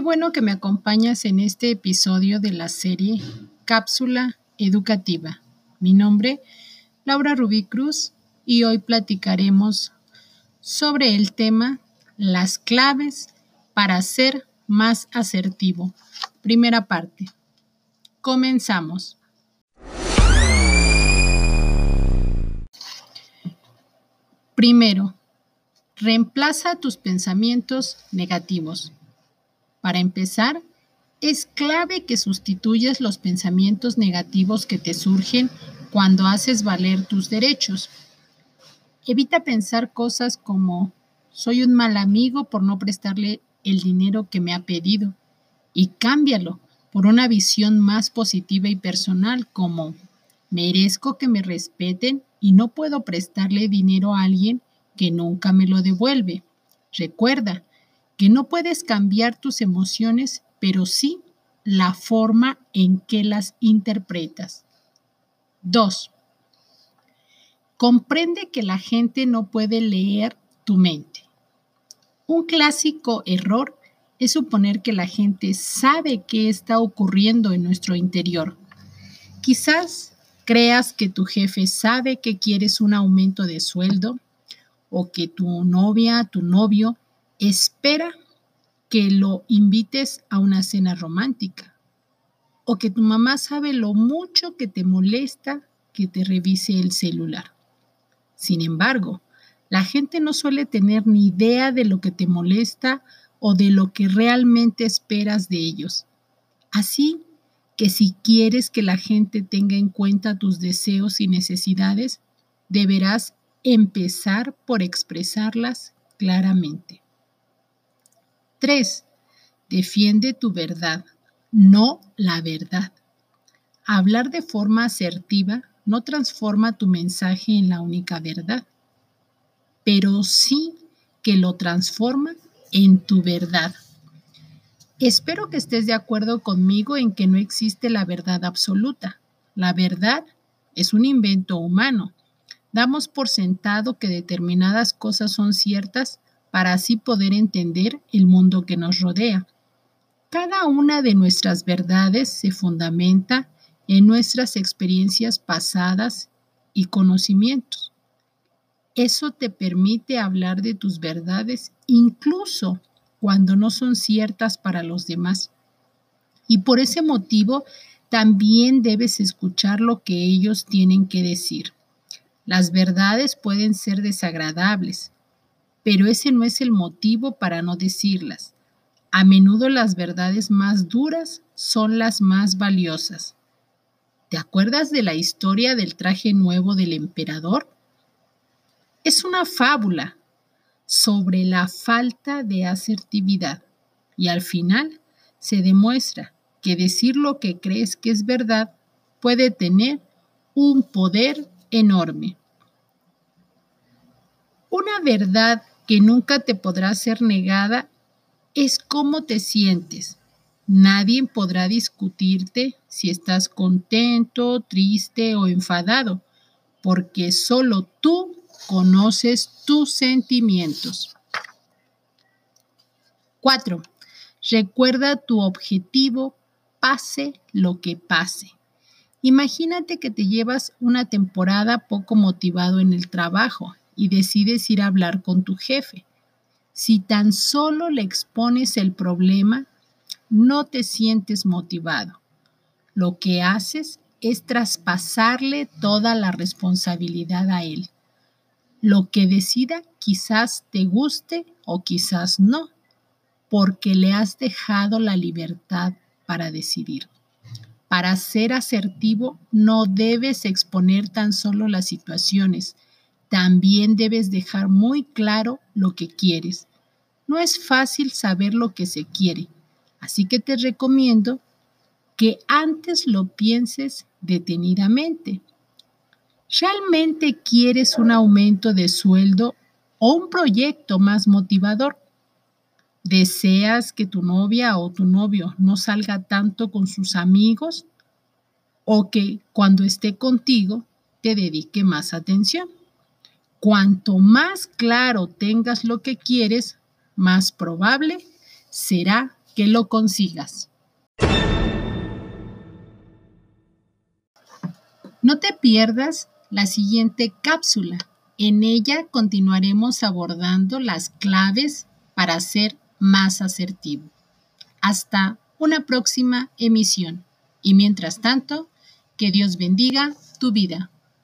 bueno que me acompañas en este episodio de la serie Cápsula Educativa. Mi nombre, Laura Rubí Cruz, y hoy platicaremos sobre el tema Las claves para ser más asertivo. Primera parte. Comenzamos. Primero, reemplaza tus pensamientos negativos. Para empezar, es clave que sustituyas los pensamientos negativos que te surgen cuando haces valer tus derechos. Evita pensar cosas como soy un mal amigo por no prestarle el dinero que me ha pedido y cámbialo por una visión más positiva y personal como merezco que me respeten y no puedo prestarle dinero a alguien que nunca me lo devuelve. Recuerda, que no puedes cambiar tus emociones, pero sí la forma en que las interpretas. 2. Comprende que la gente no puede leer tu mente. Un clásico error es suponer que la gente sabe qué está ocurriendo en nuestro interior. Quizás creas que tu jefe sabe que quieres un aumento de sueldo o que tu novia, tu novio espera que lo invites a una cena romántica o que tu mamá sabe lo mucho que te molesta que te revise el celular. Sin embargo, la gente no suele tener ni idea de lo que te molesta o de lo que realmente esperas de ellos. Así que si quieres que la gente tenga en cuenta tus deseos y necesidades, deberás empezar por expresarlas claramente. 3. Defiende tu verdad, no la verdad. Hablar de forma asertiva no transforma tu mensaje en la única verdad, pero sí que lo transforma en tu verdad. Espero que estés de acuerdo conmigo en que no existe la verdad absoluta. La verdad es un invento humano. Damos por sentado que determinadas cosas son ciertas para así poder entender el mundo que nos rodea. Cada una de nuestras verdades se fundamenta en nuestras experiencias pasadas y conocimientos. Eso te permite hablar de tus verdades incluso cuando no son ciertas para los demás. Y por ese motivo también debes escuchar lo que ellos tienen que decir. Las verdades pueden ser desagradables, pero ese no es el motivo para no decirlas. A menudo las verdades más duras son las más valiosas. ¿Te acuerdas de la historia del traje nuevo del emperador? Es una fábula sobre la falta de asertividad y al final se demuestra que decir lo que crees que es verdad puede tener un poder enorme. Una verdad que nunca te podrá ser negada es cómo te sientes. Nadie podrá discutirte si estás contento, triste o enfadado, porque solo tú conoces tus sentimientos. 4. Recuerda tu objetivo, pase lo que pase. Imagínate que te llevas una temporada poco motivado en el trabajo y decides ir a hablar con tu jefe. Si tan solo le expones el problema, no te sientes motivado. Lo que haces es traspasarle toda la responsabilidad a él. Lo que decida quizás te guste o quizás no, porque le has dejado la libertad para decidir. Para ser asertivo no debes exponer tan solo las situaciones, también debes dejar muy claro lo que quieres. No es fácil saber lo que se quiere, así que te recomiendo que antes lo pienses detenidamente. ¿Realmente quieres un aumento de sueldo o un proyecto más motivador? ¿Deseas que tu novia o tu novio no salga tanto con sus amigos o que cuando esté contigo te dedique más atención? Cuanto más claro tengas lo que quieres, más probable será que lo consigas. No te pierdas la siguiente cápsula. En ella continuaremos abordando las claves para ser más asertivo. Hasta una próxima emisión. Y mientras tanto, que Dios bendiga tu vida.